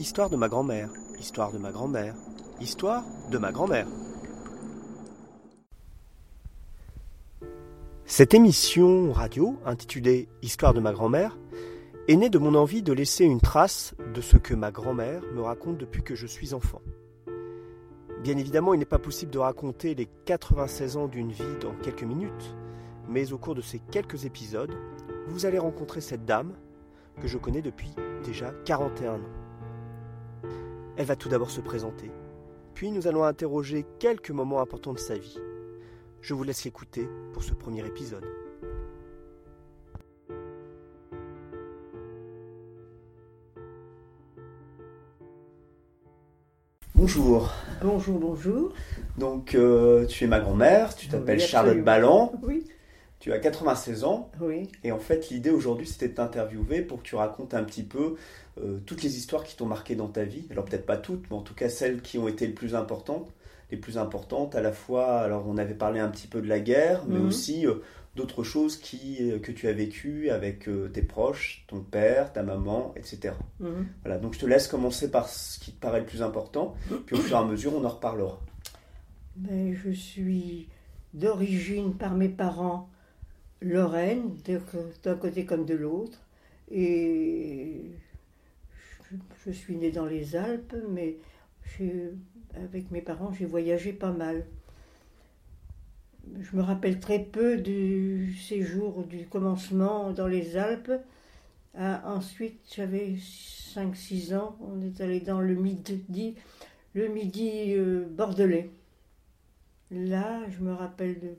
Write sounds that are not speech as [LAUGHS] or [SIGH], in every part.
Histoire de ma grand-mère, histoire de ma grand-mère, histoire de ma grand-mère. Cette émission radio, intitulée Histoire de ma grand-mère, est née de mon envie de laisser une trace de ce que ma grand-mère me raconte depuis que je suis enfant. Bien évidemment, il n'est pas possible de raconter les 96 ans d'une vie dans quelques minutes, mais au cours de ces quelques épisodes, vous allez rencontrer cette dame que je connais depuis déjà 41 ans. Elle va tout d'abord se présenter, puis nous allons interroger quelques moments importants de sa vie. Je vous laisse l'écouter pour ce premier épisode. Bonjour. Bonjour, bonjour. Donc, euh, tu es ma grand-mère, tu t'appelles Oui, Charlotte. Ballon, Oui, tu as 96 ans, oui. et en fait, l'idée aujourd'hui, c'était de t'interviewer pour que tu racontes un petit peu euh, toutes les histoires qui t'ont marqué dans ta vie. Alors, peut-être pas toutes, mais en tout cas, celles qui ont été les plus importantes. Les plus importantes, à la fois, alors on avait parlé un petit peu de la guerre, mais Mhm. aussi euh, d'autres choses qui, euh, que tu as vécues avec tes proches, ton père, ta maman, etc. Mhm. Voilà, donc je te laisse commencer par ce qui te paraît le plus important, puis au fur et à mesure, on en reparlera. Ben, je suis d'origine par mes parents lorraine, d'un côté comme de l'autre. Et je, suis née dans les Alpes, mais avec mes parents, j'ai voyagé pas mal. Je me rappelle très peu du séjour, du commencement dans les Alpes. Ah, ensuite, j'avais 5-6 ans, on est allé dans le midi, le midi euh, bordelais. Là, je me rappelle de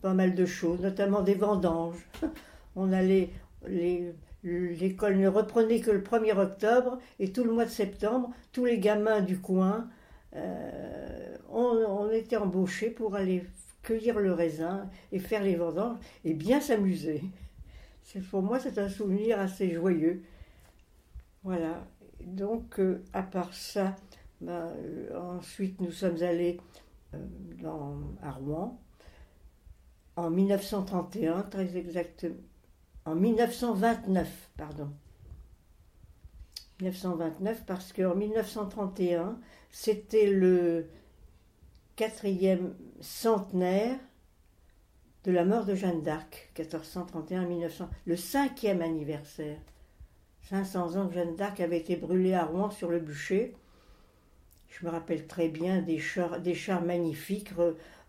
pas mal de choses, notamment des vendanges. [LAUGHS] On allait, l'école ne reprenait que le 1er octobre et tout le mois de septembre, tous les gamins du coin, euh, on, était embauchés pour aller cueillir le raisin et faire les vendanges et bien s'amuser. Pour moi, c'est un souvenir assez joyeux. Voilà. Donc, euh, à part ça, ben, euh, ensuite, nous sommes allés dans, à Rouen en 1931, très exactement. En 1929, pardon. 1929, parce qu'en 1931, c'était le quatrième centenaire de la mort de Jeanne d'Arc, 1431-1900, le cinquième anniversaire. 500 ans que Jeanne d'Arc avait été brûlée à Rouen sur le bûcher. Je me rappelle très bien des chars, des chars magnifiques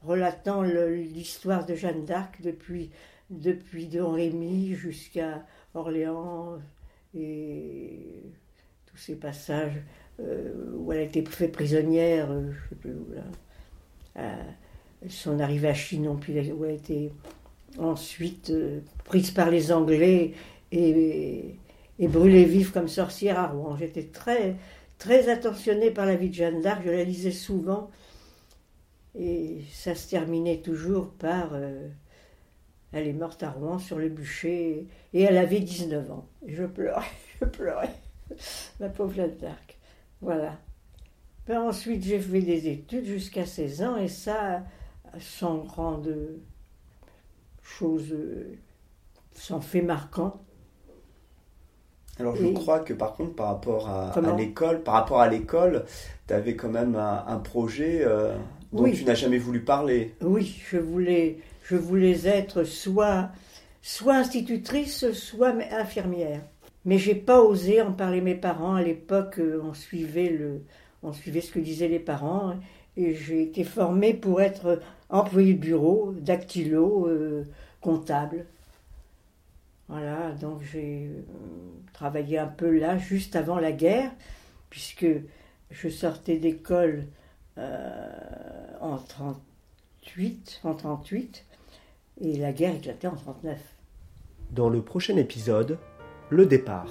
relatant l'histoire de Jeanne d'Arc depuis, depuis Don Rémy jusqu'à Orléans et tous ces passages euh, où elle a été faite prisonnière, euh, je sais plus où là. Euh, son arrivée à Chinon, puis où elle a été ensuite prise par les Anglais et, et brûlée vive comme sorcière à Rouen. J'étais très, très attentionnée par la vie de Jeanne d'Arc, je la lisais souvent, et ça se terminait toujours par euh, elle est morte à Rouen sur le bûcher, et elle avait 19 ans. Et je pleurais, [LAUGHS] je pleurais, ma pauvre Jeanne d'Arc. Voilà. Ben, ensuite, j'ai fait des études jusqu'à 16 ans, et ça, sans grande chose, euh, sans fait marquant. Alors je Et- crois que par contre par rapport à, l'école, par rapport à l'école, tu avais quand même un, un projet euh, dont Oui. tu n'as jamais voulu parler. Oui, je voulais, je voulais être soit, soit institutrice, soit infirmière. Mais j'ai pas osé en parler à mes parents. À l'époque, euh, on suivait, le, on suivait ce que disaient les parents. Et j'ai été formée pour être employée de bureau, dactylo, euh, comptable. Voilà, donc j'ai euh, travaillé un peu là, juste avant la guerre, puisque je sortais d'école en 38, en 38, et la guerre éclatait en 39. Dans le prochain épisode, le départ.